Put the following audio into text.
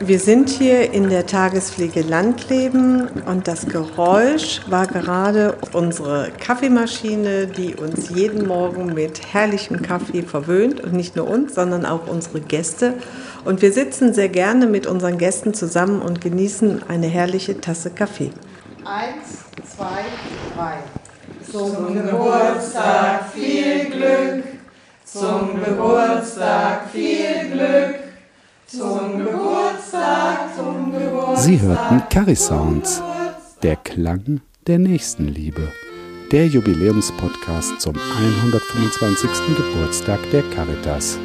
Wir sind hier in der Tagespflege Landleben und das Geräusch war gerade unsere Kaffeemaschine, die uns jeden Morgen mit herrlichem Kaffee verwöhnt und nicht nur uns, sondern auch unsere Gäste. Und wir sitzen sehr gerne mit unseren Gästen zusammen und genießen eine herrliche Tasse Kaffee. Eins, zwei, drei. Zum Geburtstag viel Glück, zum Geburtstag viel Glück. Zum Geburtstag, zum Geburtstag. Sie hörten Carry Sounds, der Klang der Nächstenliebe. Der Jubiläumspodcast zum 125. Geburtstag der Caritas.